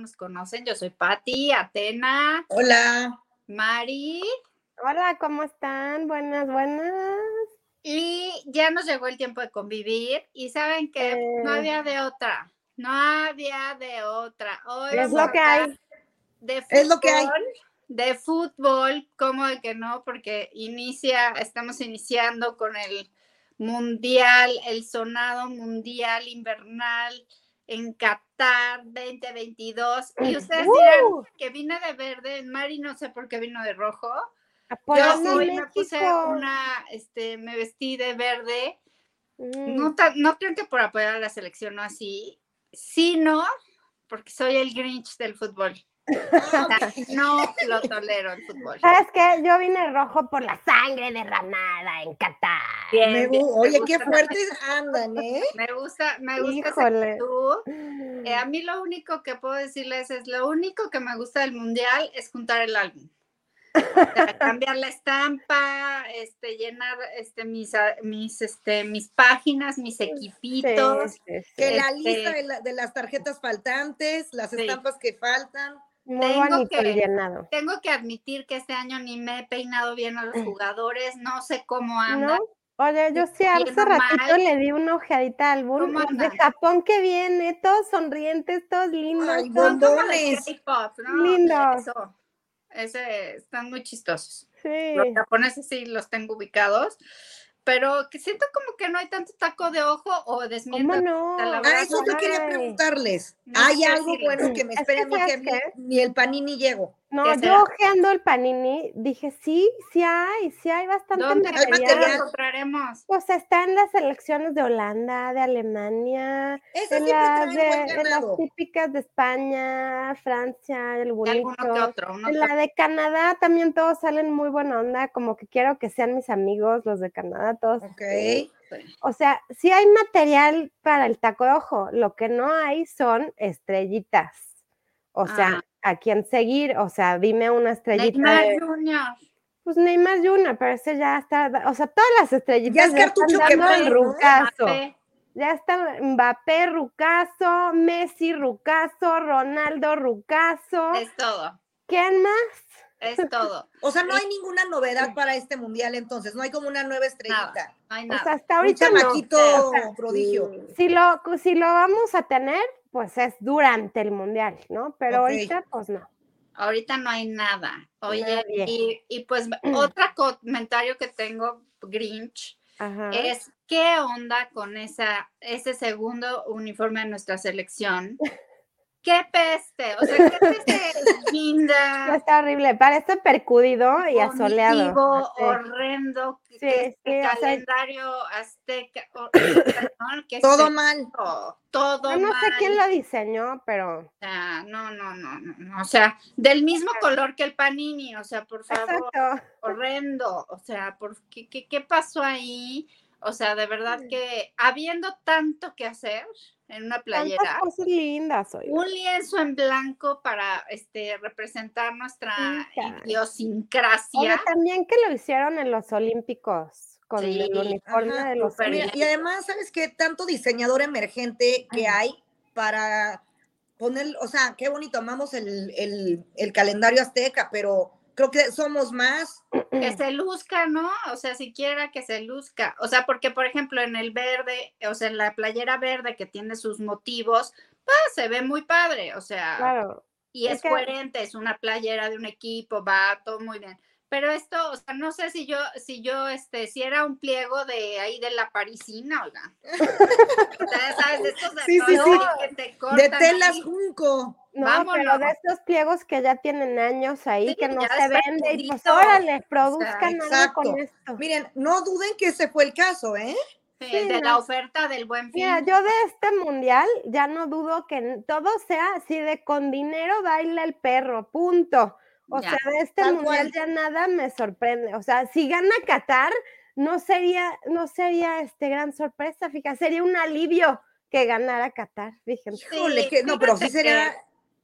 no nos conocen, yo soy Patti, Atena. Hola. Mari. Hola, ¿cómo están? Buenas, buenas. Y ya nos llegó el tiempo de convivir y saben que no Eh. había de otra, no había de otra. Hoy Es lo que hay. De Es lo que hay. fútbol, De fútbol, ¿cómo de que no? Porque inicia, estamos iniciando con el mundial, el sonado mundial invernal en Qatar 2022. Y ustedes dirán ¡Uh! que vine de verde, Mari no sé por qué vino de rojo. Yo me puse una, este, me vestí de verde. Mm. No, no creo que por apoyar a la selección o así, sino porque soy el Grinch del fútbol. Sea, no lo tolero el fútbol. ¿Sabes qué? Yo vine rojo por la sangre derramada en Qatar. Bien, Me bien, gu- me oye, qué fuertes andan, ¿eh? Me gusta, me gusta actitud. Eh, a mí lo único que puedo decirles es, lo único que me gusta del mundial es juntar el álbum. O sea, cambiar la estampa, este, llenar este, mis, a- mis, este, mis páginas, mis equipitos. sí, sí. Que la Este- lista de, la- de las tarjetas faltantes, las Sí. estampas que faltan. Muy Tengo que- llenado. Tengo que admitir que este año ni me he peinado bien a los Mm. jugadores, no sé cómo ¿No? andan. Oye, yo sí hace ratito mal. le di una ojeadita al ¿Cómo boom. Los de? Japón que viene, todos sonrientes, todos lindos. Ay, ¿no? Lindos. Eso. Ese, están muy chistosos. Sí. Los japoneses sí los tengo ubicados, pero que siento como que no hay tanto taco de ojo o ¿Cómo desmiento. no? Ah, eso yo quería preguntarles. No ¿Hay algo bueno que me Es que espere a mí que ¿sabes ni, qué? ni el panini llego? No, ¿Qué yo será? ojeando el panini dije, sí, sí hay, sí hay bastante ¿Dónde material. material. lo encontraremos? Pues está en las selecciones de Holanda, de Alemania, en las, de, en las típicas de España, Francia, el De alguno que burrito. otro. En la de Canadá también todos salen muy buena onda, como que quiero que sean mis amigos los de Canadá, todos. Ok. O sea, sí hay material para el taco de ojo, lo que no hay son estrellitas. O sea, a quién seguir, o sea, dime una estrellita Neymar de, Junior. pues Neymar Junior, pero ese ya está, o sea, todas las estrellitas Ya es cartucho están dando el quemado, ¿no? rucazo. Mbappé. Ya está Mbappé, Rucaso, Messi, Rucaso, Ronaldo, Rucaso. Es todo. ¿Quién más? Es todo. O sea, no hay ninguna novedad para este mundial entonces, no hay como una nueva estrellita. No hay O sea, hasta Un ahorita no. chamaquito O sea, prodigio. si lo, si lo vamos a tener, pues es durante el mundial, ¿no? Pero ahorita, pues no. Ahorita no hay nada. Oye, y, y pues otro comentario que tengo, Grinch, Ajá. es qué onda con esa, ese segundo uniforme de nuestra selección. ¡Qué peste! O sea, qué peste No, linda, Está horrible, parece percudido y asoleado. vomitivo, Sí. horrendo, que- Sí, que este sí, o sea- calendario azteca, o- ¿no? ¿Qué es Todo mal. todo Yo no sé mal. quién lo diseñó, pero O sea, no, no, no, no, no, o sea, del mismo color que el panini, o sea, por favor, exacto. horrendo, o sea, ¿por qué, qué, qué pasó ahí? O sea, de verdad que habiendo tanto que hacer en una playera, cosas lindas hoy. un lienzo en blanco para este representar nuestra idiosincrasia. Oye, también que lo hicieron en los Olímpicos con Sí, el uniforme Ajá, de los Olímpicos. y además, ¿sabes qué? Tanto diseñador emergente que hay para poner, o sea, qué bonito, amamos el, el- el calendario azteca, pero creo que somos más. que se luzca, ¿no? O sea, siquiera que se luzca. O sea, porque, por ejemplo, en el verde, o sea, en la playera verde que tiene sus motivos, pues se ve muy padre, o sea, Claro. y es es que- coherente, es una playera de un equipo, va todo muy bien. Pero esto, o sea, no sé si yo, si yo, este, si era un pliego de ahí de la parisina, oiga. O sea, ¿sabes? De estos de Sí, sí, color sí. que te De telas ahí. junco. No, Vámonos. pero de estos pliegos que ya tienen años ahí, Sí, que no se vende, y pues órale, produzcan algo exacto. con esto. Miren, no duden que ese fue el caso, ¿eh? Sí, Sí, de no. la oferta del buen fin. Mira, yo de este mundial ya no dudo que todo sea así de con dinero baila el perro, punto. O Ya, sea, de este mundial cual. ya nada me sorprende. O sea, si gana Qatar, no sería, no sería este gran sorpresa, fíjate, sería un alivio que ganara Qatar, fíjense. Híjole, que no, pero sí sería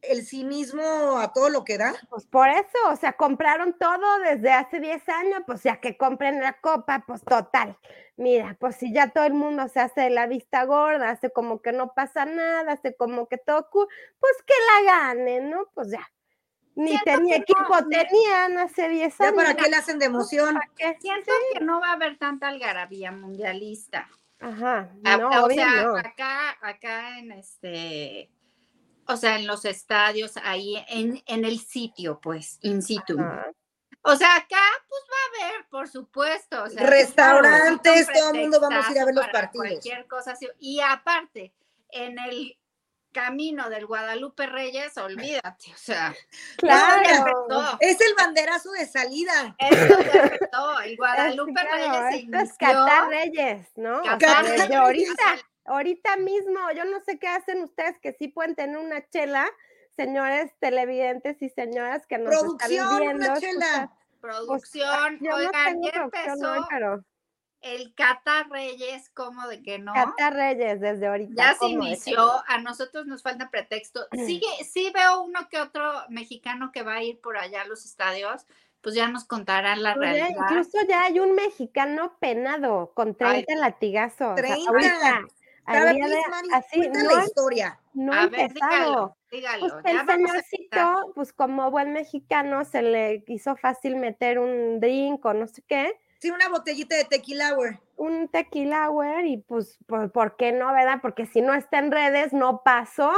el cinismo a todo lo que da. Pues por eso, o sea, compraron todo desde hace 10 años, pues ya que compren la copa, pues total. Mira, pues si ya todo el mundo se hace la vista gorda, hace como que no pasa nada, hace como que todo pues que la ganen, ¿no? Pues ya. Ni tenía equipo, tenían hace 10 años. ¿Para qué le hacen de emoción? Siento que no va a haber tanta algarabía mundialista. Ajá. No, o sea, acá, acá en este o sea, en los estadios, ahí en, en el sitio, pues, in situ. O sea, acá, pues va a haber, por supuesto. O sea, Restaurantes, todo el mundo vamos a ir a ver los partidos. Cualquier cosa así. Y aparte, en el camino del Guadalupe Reyes, olvídate, o sea. Claro. Es el banderazo de salida. Eso el Guadalupe Reyes se inició. Es Catar Reyes, ¿no? Catar Reyes. ahorita ahorita mismo, yo no sé qué hacen ustedes que sí pueden tener una chela, señores televidentes y señoras que nos producción, están viendo. Una chela. Producción, pues, oigan, ya empezó pero... el Cata Reyes, ¿cómo de que no? Cata Reyes, desde ahorita. Ya se inició, a nosotros nos falta pretexto. Sigue, sí veo uno que otro mexicano que va a ir por allá a los estadios, pues ya nos contarán la pues realidad. incluso ya hay un mexicano penado con 30 latigazos. 30 así, no, la historia. No ha empezado. Dígalo, pues el señorcito, pues como buen mexicano, se le hizo fácil meter un drink o no sé qué. Sí, una botellita de tequila Un tequila y pues, pues, ¿por qué no, verdad? Porque si no está en redes, no pasó.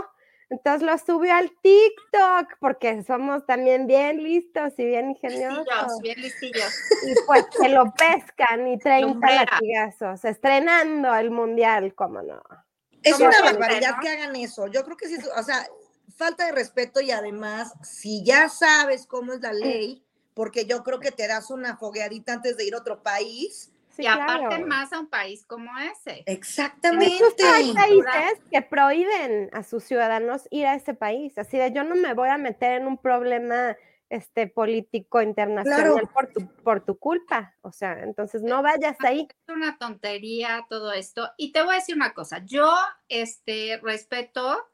Entonces lo subió al TikTok porque somos también bien listos y bien ingeniosos. Listillos, bien listillos. Y pues se lo pescan y 30 latigazos, estrenando el mundial, ¿cómo no? Es una barbaridad que hagan eso. Yo creo que sí, o sea, falta de respeto y además, si ya sabes cómo es la ley, porque yo creo que te das una fogueadita antes de ir a otro país, y aparte más a un país como ese. Exactamente. Hay países que prohíben a sus ciudadanos ir a ese país. Así de yo no me voy a meter en un problema este político internacional por, tu, por tu culpa. O sea, entonces no vayas ahí. Es una tontería todo esto. Y te voy a decir una cosa, yo este respeto,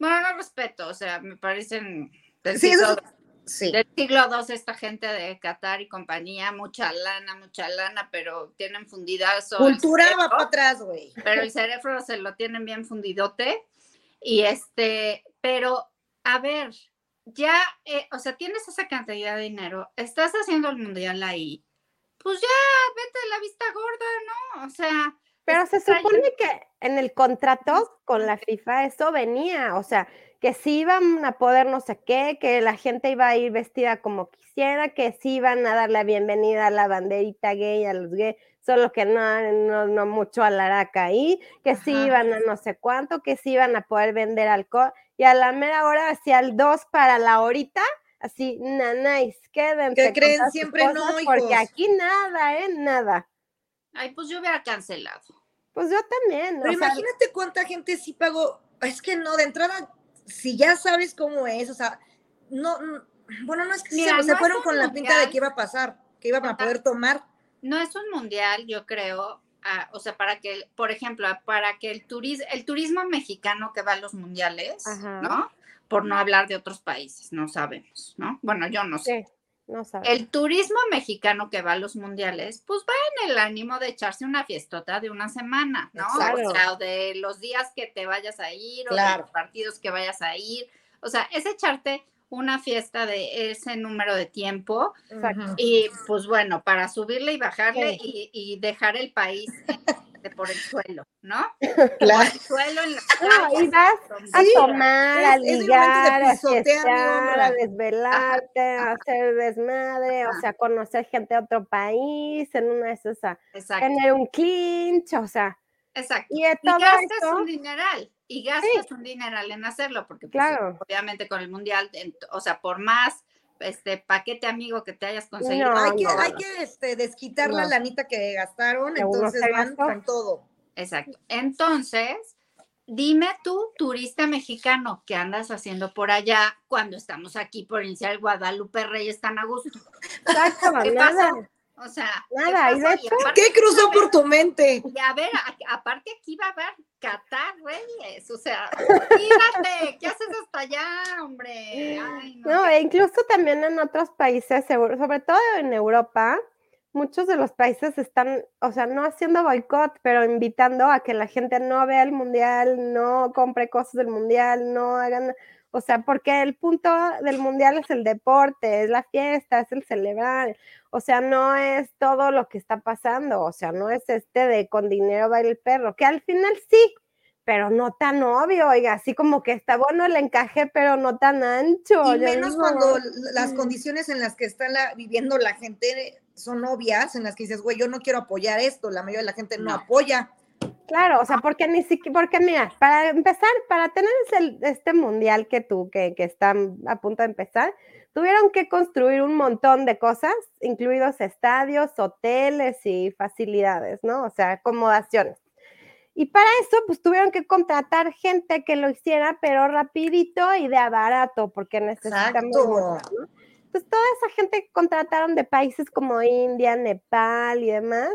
bueno, no respeto, o sea, me parecen sí, Sí. Del siglo II, esta gente de Qatar y compañía, mucha lana, mucha lana, pero tienen fundidazo. Cultura va para atrás, güey. Pero el cerebro se lo tienen bien fundidote. Y este, pero a ver, ya, eh, o sea, tienes esa cantidad de dinero, estás haciendo el mundial ahí, pues ya, vete a la vista gorda, ¿no? O sea. Pero se supone que en el contrato con la FIFA eso venía, o sea, que sí iban a poder no sé qué, que la gente iba a ir vestida como quisiera, que sí iban a dar la bienvenida a la banderita gay, a los gays, solo que no, no, mucho a la araca ahí, que sí iban a no sé cuánto, que sí iban a poder vender alcohol, y a la mera hora, hacia el 2 para la horita, así, nanáis, quédense. Que creen siempre no, Porque aquí nada, ¿eh? Nada. Ay, pues yo hubiera cancelado. Pues yo también. Pero imagínate cuánta gente sí pagó. Es que no, de entrada si ya sabes cómo es, o sea, no, bueno, no es que se, fueron con la pinta de que iba a pasar, que iban a poder tomar. No es un mundial, yo creo, o sea, para que, por ejemplo, para que el, turismo, el turismo mexicano que va a los mundiales, ¿no? Por no hablar de otros países, no sabemos, ¿no? Bueno, yo no sé. No el turismo mexicano que va a los mundiales, pues va en el ánimo de echarse una fiestota de una semana, ¿no? O sea, de los días que te vayas a ir o de los partidos que vayas a ir. O sea, es echarte una fiesta de ese número de tiempo y pues bueno, para subirle y bajarle y, y, dejar el país por el suelo, ¿no? Claro. el suelo en la y vas a tomar, a ligar, a fiestear, a desvelarte, a hacer desmadre, o sea, conocer gente de otro país, en una de esas, tener un clinch, o sea. Exacto. Y, gastas un dineral, y gastas un dineral en hacerlo, porque pues, obviamente con el mundial, o sea, por más este paquete amigo que te hayas conseguido. hay que, hay que este, desquitar la lanita que gastaron, entonces van con todo. Exacto. Entonces, dime tú, turista mexicano, ¿qué andas haciendo por allá cuando estamos aquí por iniciar Guadalupe Reyes tan a gusto? ¿Qué nada. O sea, nada, ¿qué, cruzó por tu mente? Y a ver, aparte aquí va a haber Qatar, Reyes. O sea, mírate, ¿qué haces hasta allá, hombre? no, e incluso también en otros países, sobre todo en Europa, muchos de los países están, o sea, no haciendo boicot, pero invitando a que la gente no vea el mundial, no compre cosas del mundial, no hagan, o sea, porque el punto del mundial es el deporte, es la fiesta, es el celebrar, o sea, no es todo lo que está pasando, o sea, no es este de con dinero va el perro, que al final sí, pero no tan obvio, oiga, así como que está bueno el encaje, pero no tan ancho. Y menos cuando las condiciones en las que está viviendo la gente son obvias, en las que dices, güey, yo no quiero apoyar esto, la mayoría de la gente no, apoya. Claro, o sea, porque ni siquiera, porque mira, para empezar, para tener este mundial que tú, que, que está a punto de empezar, tuvieron que construir un montón de cosas, incluidos estadios, hoteles y facilidades, ¿no? O sea, acomodaciones. Y para eso, pues tuvieron que contratar gente que lo hiciera, pero rapidito y de a barato, porque necesitamos. Entonces, toda esa gente que contrataron de países como India, Nepal y demás,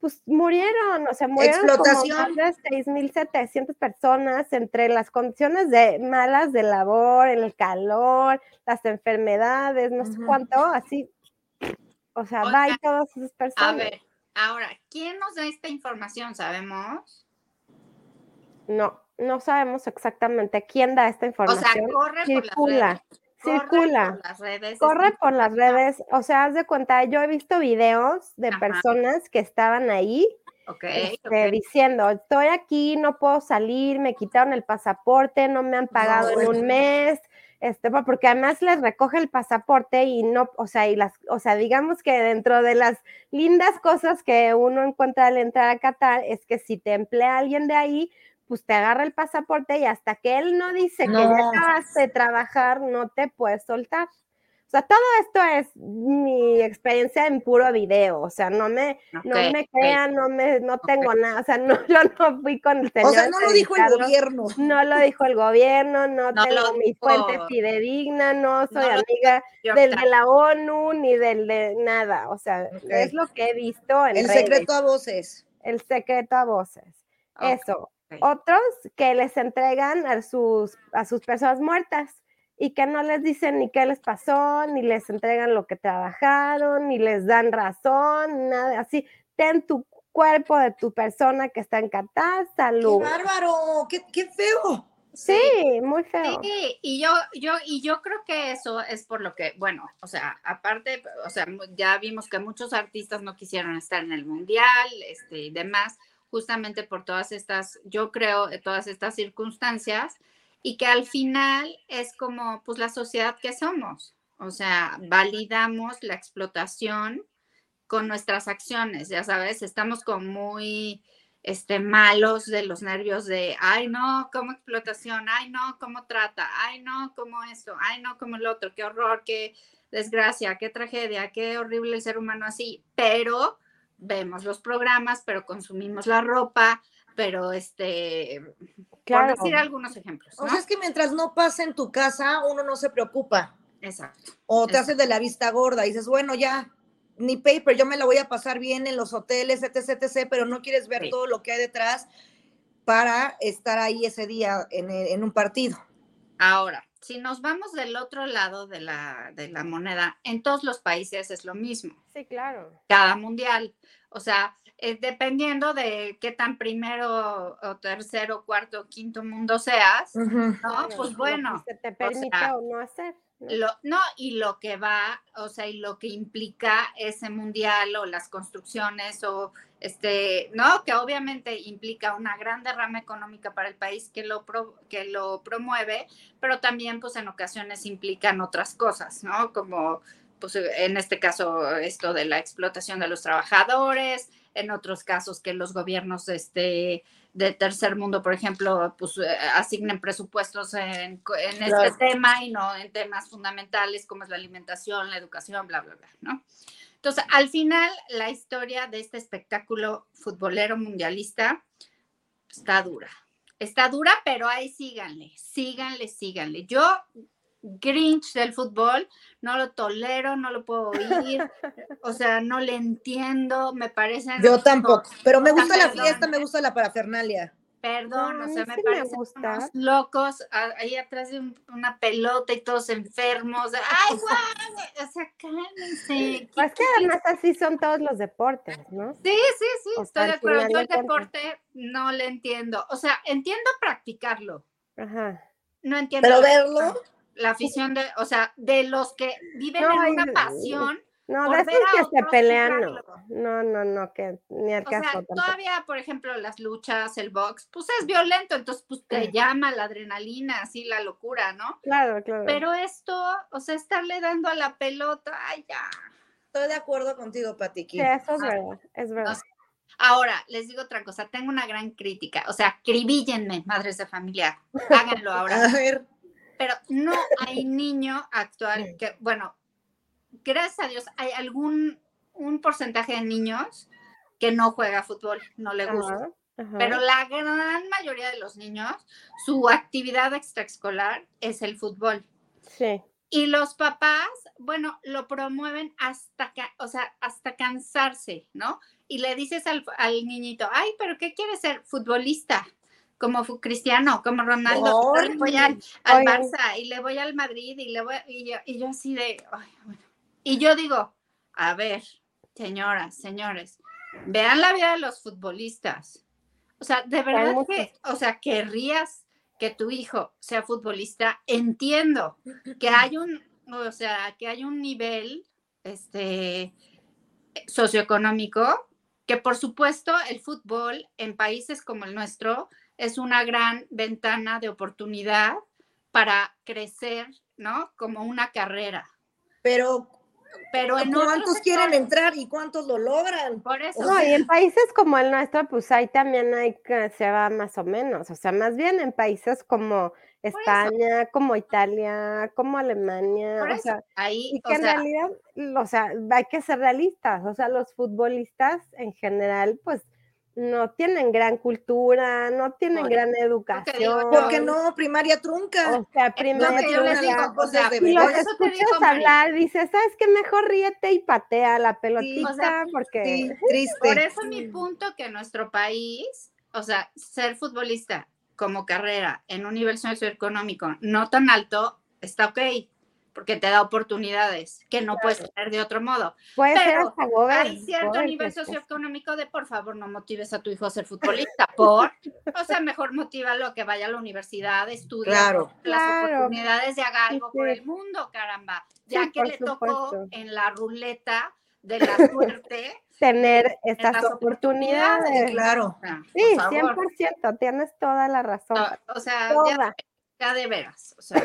pues murieron, o sea, murieron Explotación. como más de 6.700 personas entre las condiciones de malas de labor, el calor, las enfermedades, no sé cuánto, así, o sea, va y todas esas personas. A ver, ahora, ¿quién nos da esta información? ¿Sabemos? No, no sabemos exactamente quién da esta información. O sea, corre circula, circula, por las redes, corre por las redes. O sea, haz de cuenta, yo he visto videos de personas que estaban ahí este, diciendo, estoy aquí, no puedo salir, me quitaron el pasaporte, no me han pagado en un mes. Este, porque además les recoge el pasaporte y no, o sea, y las, o sea, digamos que dentro de las lindas cosas que uno encuentra al entrar a Qatar es que si te emplea alguien de ahí, pues te agarra el pasaporte y hasta que él no dice que ya acabaste de trabajar, no te puedes soltar. O sea, todo esto es mi experiencia en puro video, o sea, no me, no me crean, no me, no tengo nada, o sea, no, yo no fui con el señor. O sea, no lo dijo el gobierno. No lo dijo el gobierno, no, tengo mi fuente fidedigna, no soy amiga del de la ONU ni del de nada, o sea, es lo que he visto en El secreto a voces. El secreto a voces. Eso, otros que les entregan a sus, a sus personas muertas y que no les dicen ni qué les pasó, ni les entregan lo que trabajaron, ni les dan razón, nada así. Ten tu cuerpo de tu persona que está en Qatar, salud. ¡Qué bárbaro! ¡Qué, qué feo! Sí, muy feo. Sí, y yo, yo, y yo creo que eso es por lo que, bueno, o sea, aparte, o sea, ya vimos que muchos artistas no quisieron estar en el mundial, este, y demás, justamente por todas estas, yo creo, todas estas circunstancias y que al final es como pues la sociedad que somos, o sea, validamos la explotación con nuestras acciones, ya sabes, estamos como muy este, malos de los nervios de, ay no, como explotación, ay no, cómo trata, ay no, como esto, ay no, como el otro, qué horror, qué desgracia, qué tragedia, qué horrible ser humano así, pero vemos los programas, pero consumimos la ropa, pero este, claro. por decir algunos ejemplos. O sea, es que mientras no pasa en tu casa, uno no se preocupa. Exacto. O te haces de la vista gorda y dices, bueno, ya, ni paper, yo me la voy a pasar bien en los hoteles, etc., etc., pero no quieres ver todo lo que hay detrás para estar ahí ese día en, en un partido. Ahora, si nos vamos del otro lado de la, de la moneda, en todos los países es lo mismo. Sí, claro. Cada mundial. O sea, eh, dependiendo de qué tan primero o tercero, cuarto, quinto mundo seas, ¿no? Pues bueno. Se te permite o, no hacer. Lo, no, y lo que va, o sea, y lo que implica ese mundial o las construcciones o este, ¿no? Que obviamente implica una gran derrama económica para el país que lo, que lo promueve, pero también pues en ocasiones implican otras cosas, ¿no? Como pues en este caso esto de la explotación de los trabajadores, en otros casos que los gobiernos este, de tercer mundo, por ejemplo, pues eh, asignen presupuestos en, en este tema y no en temas fundamentales como es la alimentación, la educación, bla, bla, bla, ¿no? Entonces, al final, la historia de este espectáculo futbolero mundialista está dura. Está dura, pero ahí síganle, síganle, síganle. Yo, Grinch del fútbol, no lo tolero, no lo puedo oír, o sea, no le entiendo, me parece... Yo tampoco, pero me gusta la fiesta, me gusta la parafernalia. Perdón, No, a o sea, me parecen gusta. unos locos a- ahí atrás de un- una pelota y todos enfermos. ¡Ay, guau! O sea, cálmense. Pues que además así son todos los deportes, ¿no? Sí, sí, sí, O estoy de acuerdo. Yo el deporte no le entiendo. O sea, entiendo practicarlo. Ajá. No entiendo Pero verlo, la afición de, o sea, de los que viven No, en una pasión. No, Por de ver esos a que se pelean, no. No, no, no, que ni al O sea, caso tampoco. todavía, por ejemplo, las luchas, el box, pues es violento, entonces pues te Sí. llama la adrenalina, así la locura, ¿no? Claro, claro. Pero esto, o sea, estarle dando a la pelota, ay, ya. estoy de acuerdo contigo, Patiqui. Sí, eso es Ah, verdad, es verdad. Ahora, les digo otra cosa, tengo una gran crítica, o sea, cribillenme, madres de familia, háganlo ahora. A ver, Pero no hay niño actual que, bueno, gracias a Dios, hay algún un porcentaje de niños que no juega fútbol, no le gusta. Ajá, ajá. Pero la gran mayoría de los niños, su actividad extraescolar es el fútbol. Sí, Y los papás, bueno, lo promueven hasta, o sea, hasta cansarse, ¿no? Y le dices al, al niñito, ay, pero ¿qué quieres ser? Futbolista, como Cristiano, como Ronaldo. Le voy al. Barça y le voy al Madrid y le voy, y yo, y yo así de, ay, bueno. Y yo digo, a ver, señoras, señores, vean la vida de los futbolistas. O sea, de verdad que, o sea, querrías que tu hijo sea futbolista, entiendo que hay un, o sea, que hay un nivel este socioeconómico que por supuesto el fútbol en países como el nuestro es una gran ventana de oportunidad para crecer, ¿no? Como una carrera. pero Pero en ¿cuántos otros quieren sectores- entrar y cuántos lo logran? Por eso. No, y en países como el nuestro, pues ahí también hay que se va más o menos. O sea, más bien en países como. España, como Italia, como Alemania, por o eso, sea, ahí, y o que en sea, realidad, o sea, hay que ser realistas. O sea, los futbolistas en general, pues no tienen gran cultura, no tienen gran educación. yo. ¿Por qué no? Primaria trunca. O sea, primaria que yo les trunca. digo, o sea, Y los escuchas hablar, dices, ¿sabes qué? Mejor ríete y patea la pelotita, o sea, porque Sí, triste. Por eso mi punto que nuestro país, o sea, ser futbolista como carrera en un nivel socioeconómico no tan alto, está ok, porque te da oportunidades que no puedes tener de otro modo. puede ser hasta gober, Hay cierto gober, nivel socioeconómico de por favor no motives a tu hijo a ser futbolista, por, o sea, mejor motívalo a que vaya a la universidad, estudie Claro. las Claro. oportunidades y haga Sí, algo por el mundo, caramba, ya Sí, que le tocó supuesto. en la ruleta de la suerte. tener en estas oportunidades. oportunidades. Claro. sea, Sí, por favor. 100%, tienes toda la razón. No, o sea, ya, toda. ya de veras. O sea,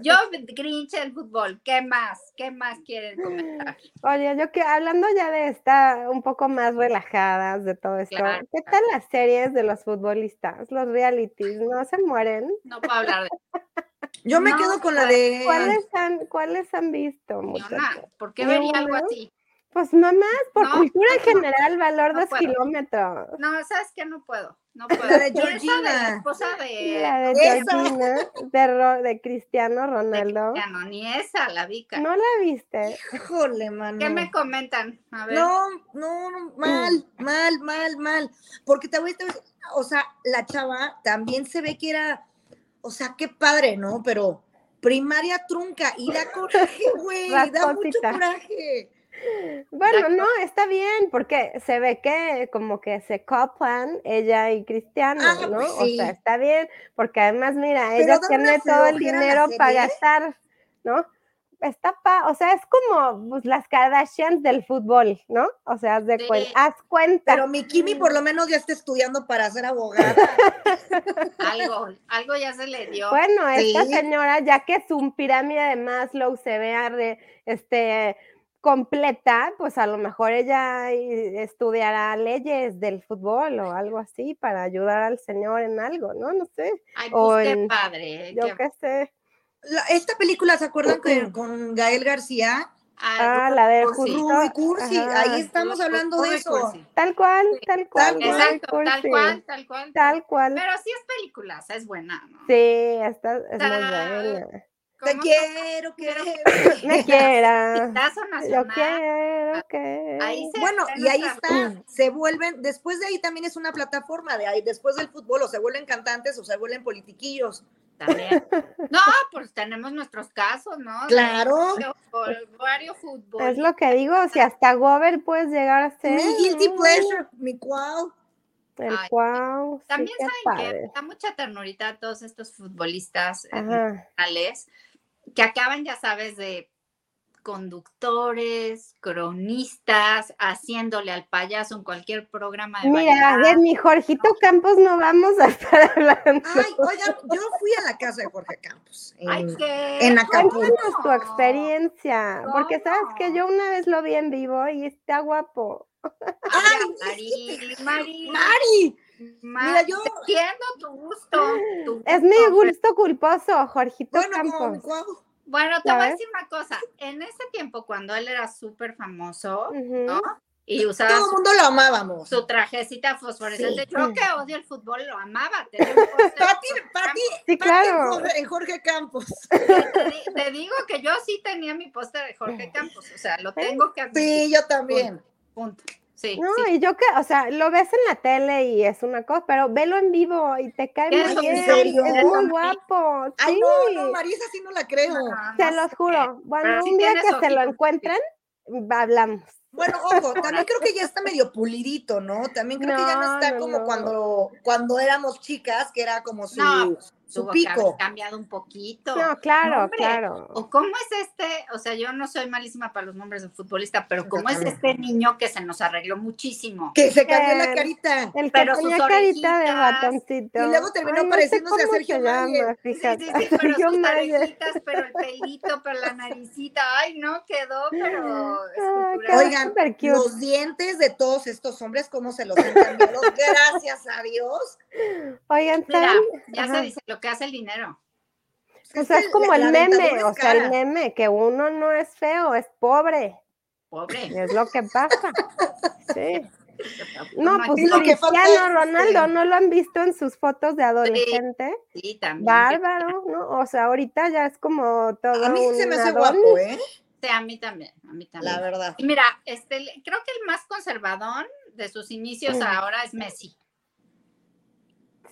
yo, Grinch, el fútbol, ¿qué más? ¿Qué más quieren comentar? Oye, yo que hablando ya de esta un poco más relajadas de todo esto, Claro. ¿qué tal las series de los futbolistas, los realities? ¿No se mueren? No puedo hablar de Yo me No, quedo con la de. ¿Cuáles han, cuáles han visto? Muchachos? ¿Por qué vería algo así? Pues mamás, por No, cultura en no, general, valor no dos puedo. kilómetros. No, ¿sabes qué? No puedo. No puedo. La de de la Georgina. esposa de... La de. Georgina, de, Ro- de Cristiano de Ronaldo. Cristiano, ni esa, la Vica. ¿No la viste? Híjole, mano. ¿Qué me comentan? A ver. No, no, no, mal, mal, mal, mal. Porque te voy, te voy- o sea, la chava también se ve que era, o sea, qué padre, ¿no? Pero primaria trunca y da coraje, güey, da mucho coraje. Bueno, no, está bien, porque se ve que como que se coplan ella y Cristiano, Ah, ¿no? pues O sea, está bien, porque además, mira, Pero ella tiene todo el dinero para gastar, ¿no? Está pa, o sea, es como pues, las Kardashians del fútbol, ¿no? O sea, haz de Sí. cuen- haz cuenta. Pero mi Kimi por lo menos ya está estudiando para ser abogada. Algo, algo ya se le dio. Bueno, esta señora, ya que su pirámide de Maslow se vea este, completa, pues a lo mejor ella eh, estudiará leyes del fútbol o algo así para ayudar al señor en algo, ¿no? No sé, Ay, o pues qué en- padre. yo qué- qué sé. La- esta película, ¿se acuerdan que con Gael García? Ah, Ay, la de Cursi. Ruby Cursi, ajá. ahí estamos hablando de eso. Tal cual, Sí. tal cual. Exacto, tal cual, tal cual. Tal cual. Pero sí es película, es buena, ¿no? Sí, esta es muy buena. Te quiero, quiero. Me quiera. Pitazo Yo nacional. quiero que. Ahí se Bueno, y ahí está, se vuelven, después de ahí también es una plataforma, de ahí después del fútbol o se vuelven cantantes o se vuelven politiquillos. También. No, pues tenemos nuestros casos, ¿no? Claro. varios fútbol. Es lo que digo, si hasta Gober puedes llegar a ser. Mi guilty pleasure, mi cuau. El Ay, cuau. sí, También saben que da mucha ternurita a todos estos futbolistas eh, nacionales que acaban, ya sabes, de conductores, cronistas, haciéndole al payaso en cualquier programa de Mira, variedad. de mi Jorgito Campos no vamos a estar hablando. Ay, oigan, yo fui a la casa de Jorge Campos. En, Ay, ¿qué? en Acapulco. Cuéntanos tu experiencia, porque sabes que yo una vez lo vi en vivo y está guapo. Ay, Mari, Mari, Mari, Mira, yo- entiendo tu gusto. tu Es mi gusto, culposo, Jorgito bueno, Campos. Bueno, te voy a decir una cosa. En ese tiempo, cuando él era súper famoso. ¿no? Y usaba Todo el mundo lo amábamos. su trajecita fosforescente. Sí. Yo que odio el fútbol, lo amaba. Pati, Pati, Sí, Pati claro. en Jorge- Jorge Campos. Te digo que yo sí tenía mi póster de Jorge Campos. O sea, lo tengo que admitir. Sí, yo también. Punto. Sí, No, sí. y yo que, o sea, lo ves en la tele y es una cosa, pero velo en vivo y te cae ¿Qué muy bien. Es muy guapo. Ay, sí, no, no, Marisa sí no la creo. No, no los juro. Bueno, sí un día que se lo encuentren, hablamos. Bueno, ojo, también creo que ya está medio pulidito, ¿no? También creo que ya no No, está no, como no. cuando, cuando éramos chicas, que era como su, No, su Tuvo que haber pico. cambiado un poquito. No, claro, hombre. claro. ¿O cómo es este? O sea, yo no soy malísima para los nombres de futbolista, pero ¿cómo es este niño que se nos arregló muchísimo? Que se cambió la carita. El que Pero sus tenía carita de ratoncito. y luego terminó Ay, no sé pareciéndose a Sergio Mayer. Sí, fíjate. sí, sí, pero Sergio sus orejitas, pero el pelito, pero la naricita, ay, no, quedó, pero escultural. quedó Oigan, los dientes de todos estos hombres, ¿cómo se los han cambiado? Gracias a Dios. Oigan, Mira, ya Ajá. se dice lo que hace el dinero. O sea, es como la- el meme, o sea, el meme, que uno no es feo, es pobre. Pobre. Es lo que pasa. Sí. No, pues lo Cristiano Ronaldo, este, ¿no lo han visto en sus fotos de adolescente? Sí, también. Bárbaro, ¿no? O sea, ahorita ya es como todo A mí sí se me un hace Adonis. guapo, ¿eh? Sí, a mí también, a mí también. La verdad. Y Mira, este, creo que el más conservador de sus inicios ahora es Messi.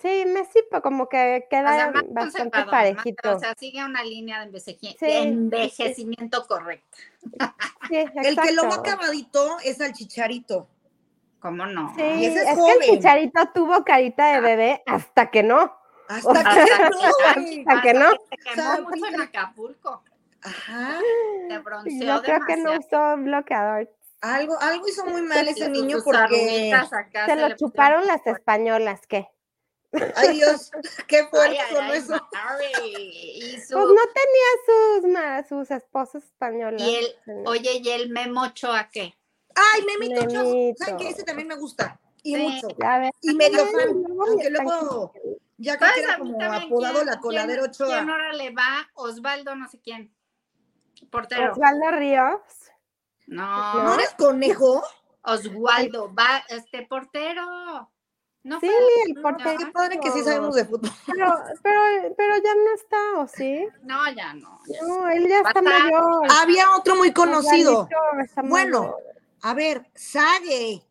Sí, Messi pues, como que O queda sea, bastante más- parejito. o sea, sigue una línea de, envejeji- Sí, de sí, envejecimiento El que lo va acabadito es al chicharito. ¿Cómo no? Sí, Y ese es es, que el chicharito tuvo carita de bebé hasta que no. Hasta O que Hasta no, que- hasta que no. Se quemó sea, mucho en Acapulco. Ajá. Se bronceó Yo creo que no usó bloqueador. Algo, algo hizo muy mal ese niño porque. Se lo chuparon las españolas, ¿qué? Ay Dios, qué fuerte ay, ay, eso. Su- Pues no tenía sus, ma- sus esposas españolas. Y el, señor. oye, ¿y el Memocho a qué? Ay, Memito Ochoa, Memito. ¿Saben que ese también me gusta? Y Sí. mucho. Ya ves. Y medio fan. luego Aunque luego, ya que ¿Sabes queda a mí como también apodado quién- la coladera quién- Ochoa. ¿Quién ahora le va? Osvaldo no sé quién. Portero. Osvaldo Ríos. No, ¿No eres conejo? Oswaldo, va, este portero. No Sí, fue- el portero. Qué padre que sí sabemos de fútbol. Pero, pero, pero ya no está, ¿o sí? No, ya no. ya No, él ya está mayor. Había otro muy conocido. Bueno, mayor. A ver, Sage.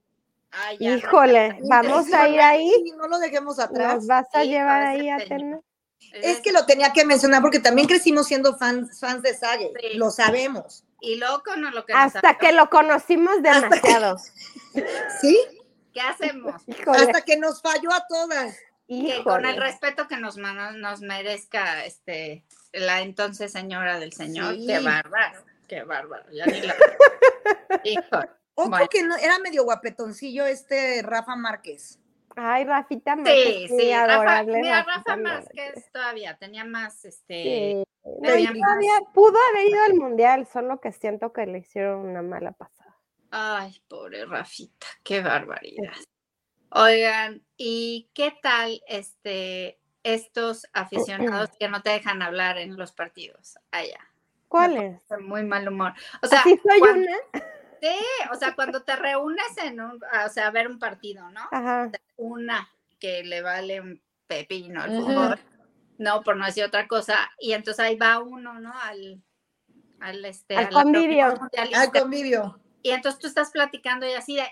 Ay, ya no. Híjole, vamos a ir ahí. Sí, no lo dejemos atrás. Nos vas a llevar ahí a tener. Es que lo tenía que mencionar porque también crecimos siendo fans, fans de Sage. Sí. Lo sabemos. Y loco no lo que Hasta que lo conocimos demasiado. ¿Sí? ¿Qué hacemos? Híjole, Hasta que nos falló a todas. Que con el respeto que nos, nos merezca este la entonces señora del señor. Sí. Qué bárbaro, qué bárbaro. Ya ni la... Híjole. Otro Bueno. que no, era medio guapetoncillo, este Rafa Márquez. Ay, Rafita Márquez, Sí, sí, Rafa, mira, Rafa Márquez. Todavía tenía más, este, Sí. Tenía más- todavía pudo haber ido al mundial, solo que siento que le hicieron una mala pasada. Ay, pobre Rafita, qué barbaridad. Oigan, ¿y qué tal este estos aficionados que no te dejan hablar en los partidos allá? ¿Cuál es? De Muy mal humor. O sea, ¿Así soy cuando- una? sí, o sea, cuando te reúnes en un, o sea, a ver un partido, ¿no? Ajá. Una que le vale un pepino al fútbol. No, por no decir otra cosa. Y entonces ahí va uno, ¿no? Al, al, este, al convivio. Al convivio. Y entonces tú estás platicando y así de,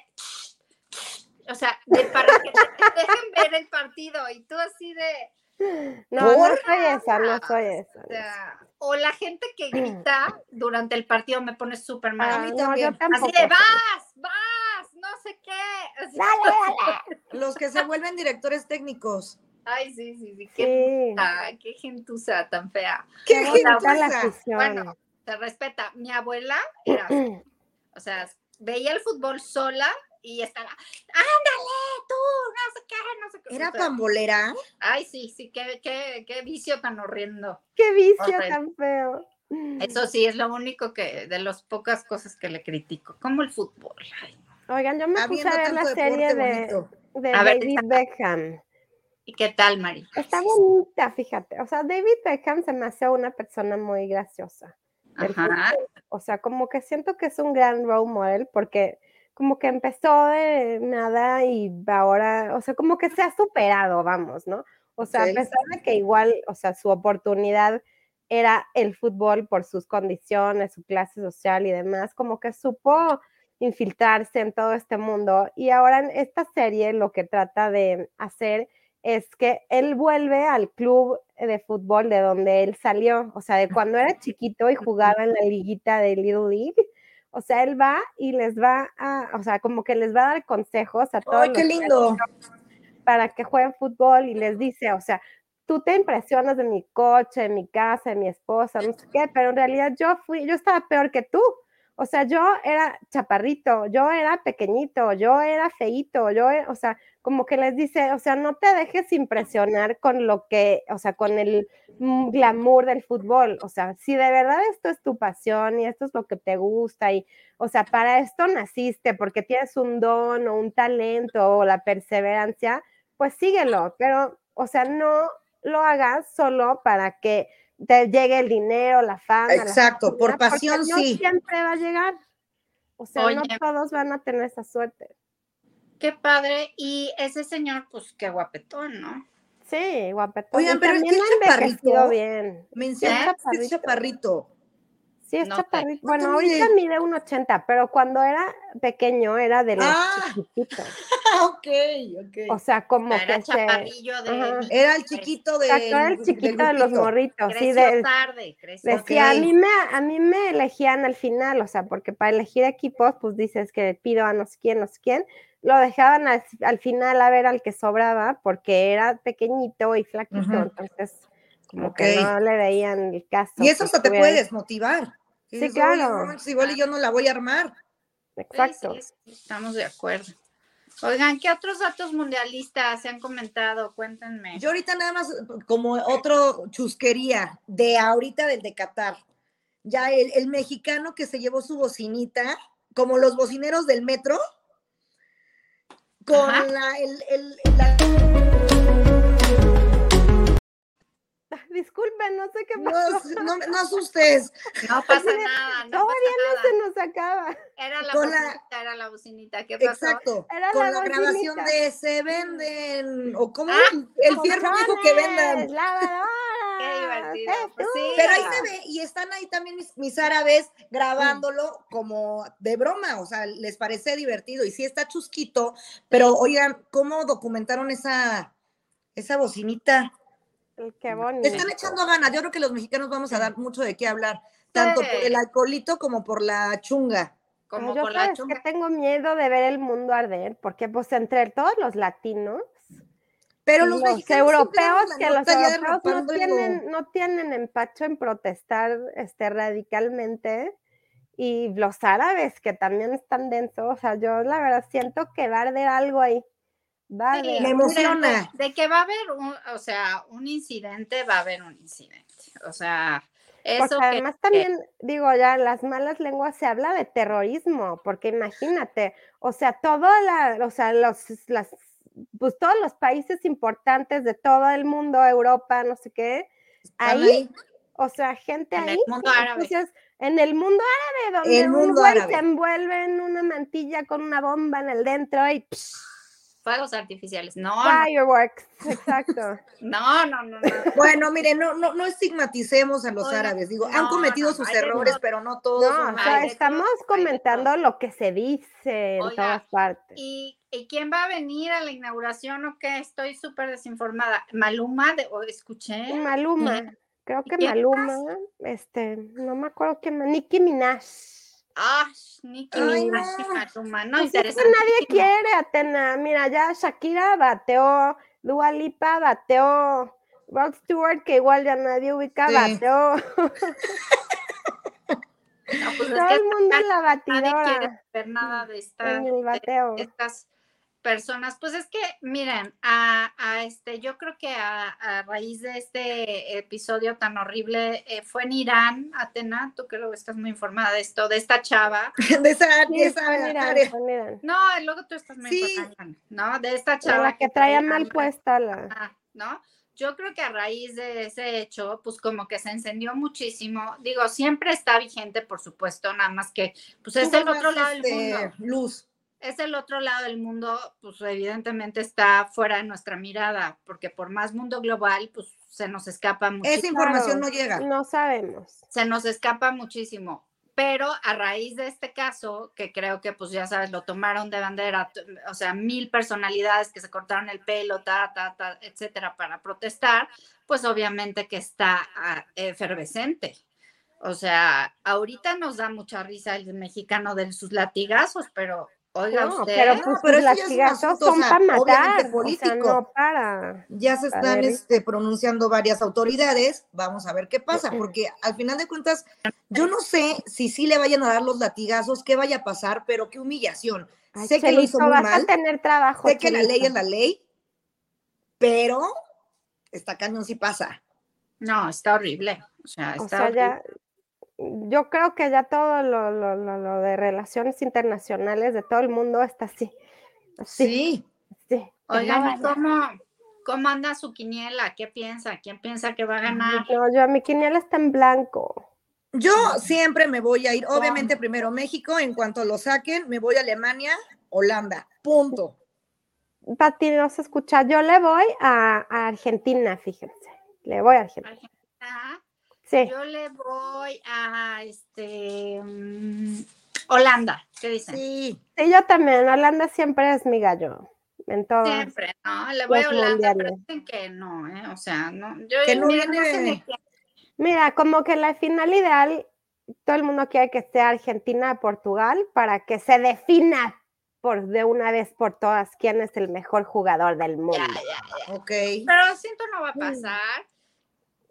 o sea, de para que te dejen ver el partido y tú así de... No, no soy esa, no soy esa. O, sea, o la gente que grita durante el partido me pone súper mal. Ah, a mí no, también. yo tampoco. Así de, vas, vas, no sé qué. Así- Dale, dale. Los que se vuelven directores técnicos. Ay, sí, sí, sí. Qué, Sí. puta, qué gentuza tan fea. ¡Qué la gentuza! afición. Bueno, se respeta. Mi abuela era. O sea, veía el fútbol sola y estaba, ándale, tú, no sé qué, no sé qué. ¿Era pambolera? Ay, sí, sí, qué, qué, qué vicio tan horrendo. Qué vicio Horrendo. tan feo. Eso sí, es lo único que, de las pocas cosas que le critico, como el fútbol. Ay, Oigan, yo me puse a ver la serie de, de ver, David Beckham. ¿Y qué tal, Mari? Está bonita, fíjate. O sea, David Beckham se me hace una persona muy graciosa. Ajá. O sea, como que siento que es un gran role model porque como que empezó de nada y ahora, o sea, como que se ha superado, vamos, ¿no? O sea, a pesar de que igual, o sea, su oportunidad era el fútbol por sus condiciones, su clase social y demás, como que supo infiltrarse en todo este mundo. Y ahora en esta serie lo que trata de hacer es que él vuelve al club de fútbol de donde él salió, o sea, de cuando era chiquito y jugaba en la liguita de Little League. O sea, él va y les va a, o sea, como que les va a dar consejos a todos ¡Ay, qué lindo! para que jueguen fútbol y les dice, o sea, tú te impresionas de mi coche, de mi casa, de mi esposa, no sé qué, pero en realidad yo fui, yo estaba peor que tú. O sea, yo era chaparrito, yo era pequeñito, yo era feíto, yo, e- o sea, como que les dice, o sea, no te dejes impresionar con lo que, o sea, con el mm, glamour del fútbol. O sea, si de verdad esto es tu pasión y esto es lo que te gusta y, o sea, para esto naciste porque tienes un don o un talento o la perseverancia, pues síguelo, pero, o sea, no lo hagas solo para que te llegue el dinero, la fama. la Exacto, por pasión no sí. siempre va a llegar. O sea, no todos van a tener esa suerte. Qué padre. Y ese señor, pues qué guapetón, ¿no? Sí, guapetón. Oigan, pero es también que bien. Es chaparrito. chaparrito. Sí, es No chaparrito. ¿Cuánto Bueno, ahorita mide? un 80, pero cuando era pequeño era de los Ah. chiquititos. Ah, ok, ok. O sea, como Era que se... chaparrillo de... Ajá. Era el chiquito de. Exacto, era el chiquito de los morritos. Sí, Creció de, tarde, creció Decía, a mí me, a mí me elegían al final, o sea, porque para elegir equipos, pues dices que pido a no sé quién, no sé quién, lo dejaban al, al final a ver al que sobraba, porque era pequeñito y flaquito, entonces como que no le veían el caso. Y eso que hasta te puede desmotivar. Sí, Dices, claro. "Oye, no manches, igual y yo no la voy a armar. Exacto. Sí, sí, estamos de acuerdo. Oigan, ¿qué otros datos mundialistas se han comentado? Cuéntenme. Yo ahorita nada más como otro chusquería de ahorita del de Qatar. Ya el, el mexicano que se llevó su bocinita, como los bocineros del metro, con Ajá. la, el, el- la- Disculpen, no sé qué no, pasó. no, no asustes, No pasa nada, no Todavía pasa no se nos acaba. Era la Con la- bocinita, era la bocinita. ¿Qué pasó? exacto, Era con la la, grabación de se venden, o como Ah, el fierro dijo que vendan. Lavadoras, Qué divertido, pues sí. Pero ahí se ve, y están ahí también mis, mis árabes grabándolo como de broma, o sea, les parece divertido, y sí está chusquito, pero oigan, ¿cómo documentaron esa, esa bocinita? Qué bonito. están echando ganas, yo creo que los mexicanos vamos a dar mucho de qué hablar, tanto por el alcoholito como por la chunga. Como Ay, yo por la sabes chunga. que tengo miedo de ver el mundo arder, porque pues entre todos los latinos Pero los, los, europeos, la que los europeos no tienen, no tienen empacho en protestar este, radicalmente, y los árabes que también están densos, o sea, yo la verdad siento que va a arder algo ahí. Va a Sí, Me emociona. De, de que va a haber, un, o sea, un incidente, va a haber un incidente. O sea, eso Porque que- además también, digo, ya en las malas lenguas se habla de terrorismo, porque imagínate, o sea, todo la, o sea, los, las, pues todos los países importantes de todo el mundo, Europa, no sé qué, ahí, o sea, gente En el ahí. mundo árabe. Entonces, en el mundo árabe, donde El un mundo güey árabe. se envuelve en una mantilla con una bomba en el dentro y psh, fuegos artificiales. No, Fireworks, exacto. no, no, no, no. Bueno, mire, no, no, no estigmaticemos a los árabes. Digo, han no, cometido no, sus errores, pero no todos. No, son o sea, hay de estamos comentando lo que se dice en Oiga, todas partes. ¿Y, y quién va a venir a la inauguración o qué? Estoy súper desinformada. Maluma, de, o escuché. Maluma, creo que Maluma, este, no me acuerdo quién más, Nicki Minaj. Ah, Nicki Ay, Minaj. Maluma, no Pues es nadie quiere, Atena. Mira, ya Shakira bateó, Dua Lipa bateó, Rod Stewart, que igual ya nadie ubica, Sí. bateó. No, pues es Todo que el mundo en la nadie quiere batidora, ver nada de esta, en el de bateo. estas personas. Pues es que, miren, a, a este, yo creo que a, a raíz de este episodio tan horrible, eh, fue en Irán, Atena, tú que luego estás muy informada de esto, de esta chava. De esa, Sí, de esa en Irán, en Irán. No, luego tú estás muy Sí. informada, ¿no? De esta De chava. la que traía traía mal puesta la. Ah, ¿no? Yo creo que a raíz de ese hecho, pues como que se encendió muchísimo. Digo, siempre está vigente, por supuesto, nada más que, pues es el otro lado del este, mundo. Luz. Es el otro lado del mundo, pues evidentemente está fuera de nuestra mirada, porque por más mundo global, pues se nos escapa Esa muchísimo. información Claro, no llega. No sabemos. Se nos escapa muchísimo. Pero a raíz de este caso, que creo que pues ya sabes, lo tomaron de bandera, o sea, mil personalidades que se cortaron el pelo, ta, ta, ta, etcétera, para protestar, pues obviamente que está ah, efervescente. O sea, ahorita nos da mucha risa el mexicano de sus latigazos, pero oiga No, usted, pero pues pero latigazos son o para matar, o sea, político. no para. Ya se están este, pronunciando varias autoridades. Vamos a ver qué pasa, porque al final de cuentas, yo no sé si sí le vayan a dar los latigazos, qué vaya a pasar, pero qué humillación. Ay, sé que lo hizo muy vas mal, a tener trabajo. sé que la ley es la ley, pero está cañón si pasa. no, está horrible. O sea, O está sea, horrible. ya, yo creo que ya todo lo, lo, lo, lo de relaciones internacionales de todo el mundo está así. Así, Sí. sí. Oigan, no ¿y vaya. ¿cómo, ¿cómo anda su quiniela? ¿Qué piensa? ¿Quién piensa que va a ganar? No, yo, mi quiniela está en blanco. Yo siempre me voy a ir, obviamente primero México, en cuanto lo saquen, me voy a Alemania, Holanda, punto. Pati, no se escucha. Yo le voy a, a Argentina, fíjense. Le voy a Argentina. Argentina. Sí. Yo le voy a este mm, Holanda. ¿Qué dicen? Sí, Sí, yo también. Holanda siempre es mi gallo. En todo. Siempre, ¿no? Le voy a Holanda, pero mundiales. dicen que no, ¿eh? O sea, no. Yo Que no mira, no sé viene- ni quién- Mira, como que la final ideal, todo el mundo quiere que sea Argentina-Portugal para que se defina por de una vez por todas quién es el mejor jugador del mundo. Ya, ya. ok. Pero siento no va a pasar.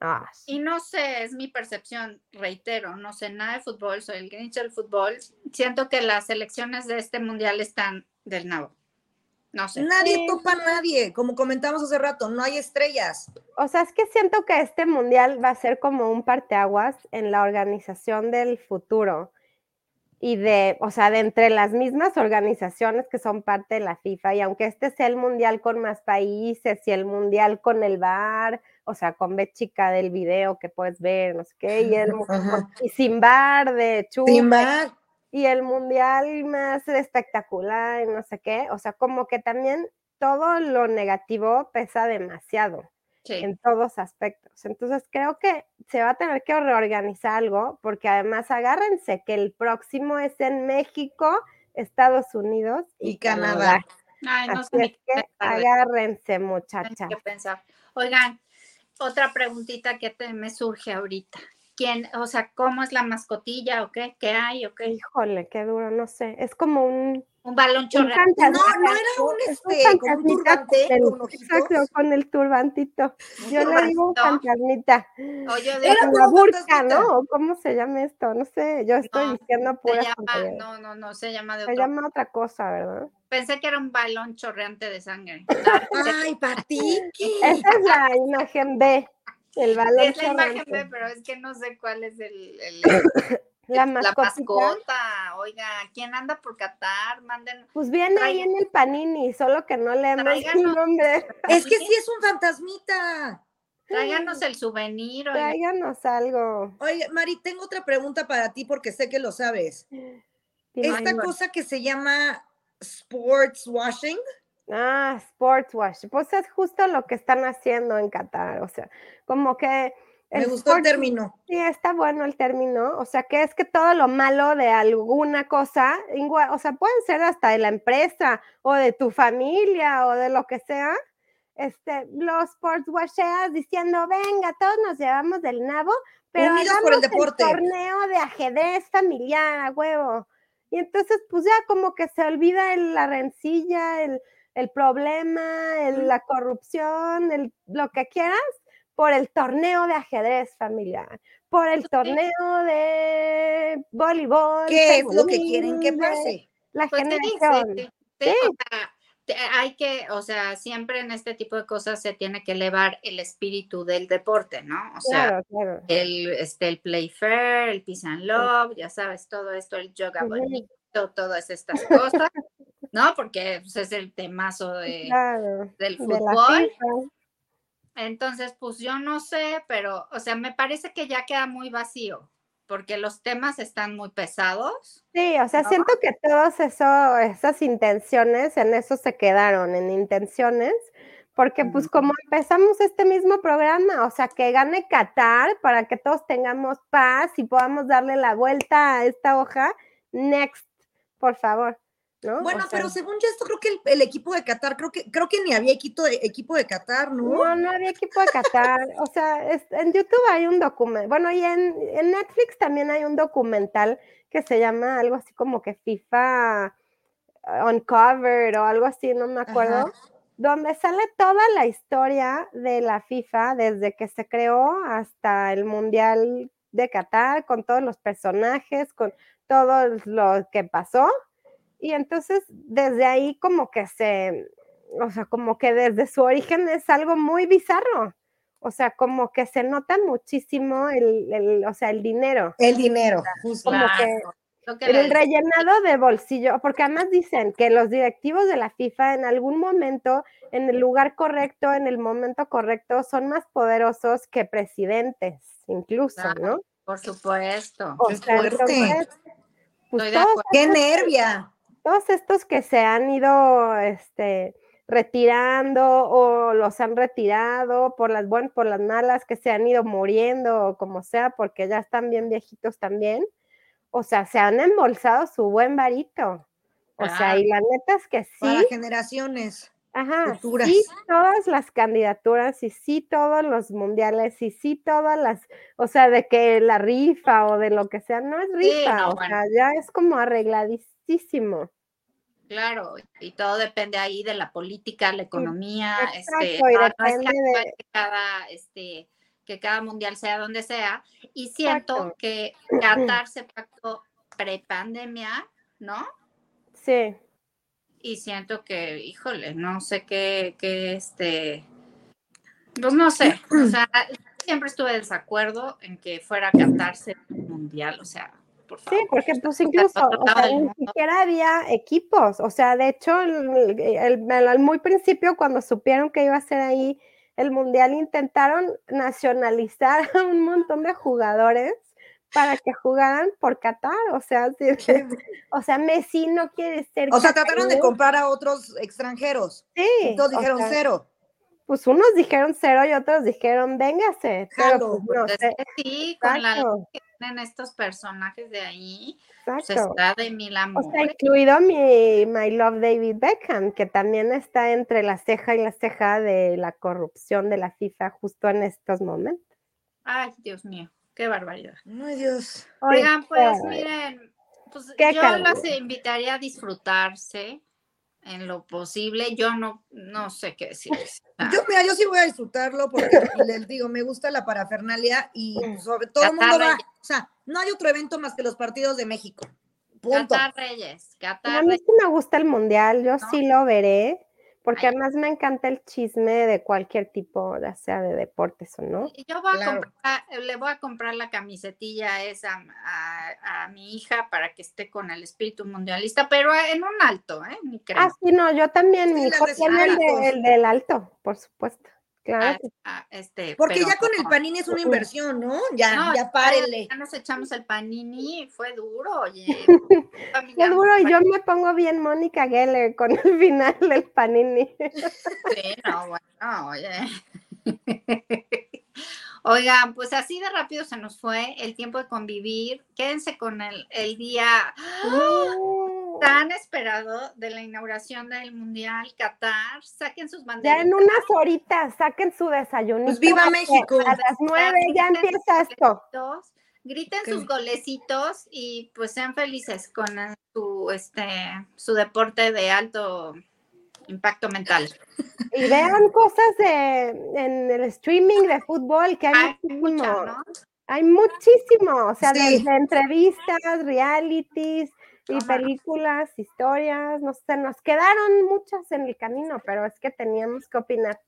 Ah, sí. Y no sé, es mi percepción, reitero, no sé nada de fútbol, soy el grinch del fútbol. Siento que las elecciones de este mundial están del nabo. No sé. Nadie Sí. topa a nadie, como comentamos hace rato, no hay estrellas. O sea, es que siento que este mundial va a ser como un parteaguas en la organización del futuro y de, o sea, de entre las mismas organizaciones que son parte de la FIFA. Y aunque este sea el mundial con más países y el mundial con el bar, o sea, con B chica del video que puedes ver, no sé qué, y, el, y sin bar de chupe, Sin bar. y el mundial más espectacular y no sé qué. O sea, como que también todo lo negativo pesa demasiado Sí. en todos aspectos. Entonces creo que se va a tener que reorganizar algo, porque además agárrense que el próximo es en México, Estados Unidos y, Y Canadá. Ay, no Así es qué que agárrense, muchachas. Oigan, otra preguntita que me surge ahorita. ¿Quién, o sea, cómo es la mascotilla o qué? ¿Qué hay o qué? Híjole, qué duro, no sé. Es como un, Un balón chorreante. No, no era un es un este, como un turbante con el- con. Exacto, con el turbantito. Un Yo le digo un turbantito. fantasmita. O yo Era digo, burca, fantasmita. ¿no? ¿Cómo se llama esto? No sé, yo estoy No, diciendo se pura llama, no, no, no, se llama de Se otro. llama otra cosa, ¿verdad? Pensé que era un balón chorreante de sangre. Ay, Patiki. Esa es la imagen B, el balón es la imagen. B, pero es que no sé cuál es el, el- La la mascotita. mascota. Oiga, ¿quién anda por Qatar? Manden. Pues viene ahí en el panini, solo que no leemos el nombre. Es que sí es un fantasmita. Tráiganos el souvenir. oiga. Tráiganos algo. Oye, Mari, tengo otra pregunta para ti porque sé que lo sabes. Esta cosa que se llama sports washing, Ah, sports wash. Pues es justo lo que están haciendo en Qatar. O sea, como que. Me gustó el término. Sí, está bueno el término. O sea, que es que todo lo malo de alguna cosa, o sea, puede ser hasta de la empresa o de tu familia o de lo que sea. Este, los sports washeas diciendo, venga, todos nos llevamos del nabo, pero Unidos por el deporte. torneo de ajedrez familiar, a huevo. Y entonces, pues ya como que se olvida la rencilla, el, problema, la corrupción, el, lo que quieras, por el torneo de ajedrez familiar, por el torneo de voleibol. ¿Qué es lo que quieren que pase? La pues generación. sí hay que, o sea, siempre en este tipo de cosas se tiene que elevar el espíritu del deporte, ¿no? O sea, el, este, el play fair, el peace and love, ya sabes, todo esto, el yoga bonito, todas estas cosas, ¿no? Porque pues, es el temazo de, del fútbol. Entonces, pues yo no sé, pero, o sea, me parece que ya queda muy vacío porque los temas están muy pesados. Sí, o sea, siento que todas esas intenciones en eso se quedaron, en intenciones, porque pues como empezamos este mismo programa, o sea, que gane Qatar para que todos tengamos paz y podamos darle la vuelta a esta hoja, next, por favor. Bueno, pero según yo esto creo que el, equipo de Qatar, creo que, creo que ni había equipo de, equipo de Qatar, ¿no? No, no había equipo de Qatar. o sea, en YouTube hay un documental, bueno, y en, Netflix también hay un documental que se llama algo así como que FIFA Uncovered o algo así, no me acuerdo, donde sale toda la historia de la FIFA desde que se creó hasta el Mundial de Qatar, con todos los personajes, con todo lo que pasó y entonces desde ahí como que se, o sea, como que desde su origen es algo muy bizarro. O sea, como que se nota muchísimo el, o sea, el dinero. El dinero, Como que el rellenado de bolsillo, porque además dicen que los directivos de la FIFA en algún momento, en el lugar correcto, en el momento correcto, son más poderosos que presidentes, incluso, ¿no? Por supuesto. O sea, pues, ¡Qué nervia! Todos estos que se han ido este, retirando o los han retirado por las buenas, por las malas, que se han ido muriendo o como sea, porque ya están bien viejitos también. O sea, se han embolsado su buen varito. O sea, y la neta es que sí. Para generaciones. Ajá, sí, todas las candidaturas y sí todos los mundiales y sí todas las, o sea, de que la rifa o de lo que sea, no es rifa, o sea, ya es como arregladísimo. Claro, y todo depende ahí de la política, la economía, este, que cada, este, que cada mundial sea donde sea. Y siento que Qatar se pactó prepandemia, ¿no? Sí. Y siento que, híjole, no sé qué, qué este, pues no sé, o sea, siempre estuve de desacuerdo en que fuera a Qatarse mundial, o sea, Sí, porque pues incluso, ni siquiera había equipos, o sea, de hecho, al muy principio, cuando supieron que iba a ser ahí el Mundial, intentaron nacionalizar a un montón de jugadores para que jugaran por Qatar, o sea, o sea, Messi no quiere ser. O sea, trataron de comprar a otros extranjeros. Sí. Entonces dijeron cero. Pues unos dijeron cero y otros dijeron véngase. Pero, pues, no, pues, sí, con la en estos personajes de ahí, pues, está de mil amores. O sea, incluido mi My Love David Beckham, que también está entre la ceja y la ceja de la corrupción de la FIFA justo en estos momentos. Ay, Dios mío, qué barbaridad. Ay, Dios. Oigan, pues miren, pues yo las invitaría a disfrutarse en lo posible. Yo no, no sé qué decir. Yo, mira, yo sí voy a disfrutarlo porque les digo, me gusta la parafernalia y sobre todo el mundo va. O sea, no hay otro evento más que los partidos de México. Punto. Qatar Reyes. Qatar a mí sí me gusta el mundial, yo sí lo veré. Porque además me encanta el chisme de cualquier tipo, ya sea de deportes o no. Yo voy a comprar, le voy a comprar la camiseta esa a, mi hija para que esté con el espíritu mundialista, pero en un alto, ¿eh? Ah, sí, no, yo también, mi hijo tiene el, del alto, por supuesto. Claro. este, Porque ya con el panini es una inversión, ¿no? Ya, ya párenle. Ya nos echamos el panini, fue duro, oye. fue duro y yo me pongo bien Mónica Geller con el final del panini. Sí, no, bueno, oye. Oigan, pues así de rápido se nos fue el tiempo de convivir. Quédense con el, el día uh. Tan esperado de la inauguración del Mundial Qatar. Saquen sus banderas. Ya en unas horitas, saquen su desayuno. Pues viva México. A las nueve ya empieza esto. Griten sus golecitos y pues sean felices con su, este, su deporte de alto impacto mental. Y vean cosas de, en el streaming de fútbol que hay, muchísimo. Hay muchísimo, o sea, de, entrevistas, realities y películas, historias, no sé, nos quedaron muchas en el camino, pero es que teníamos que opinar.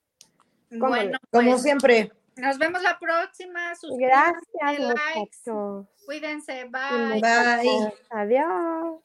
Bueno, como pues, siempre. Nos vemos la próxima. Gracias, likes. Cuídense. Bye. Adiós.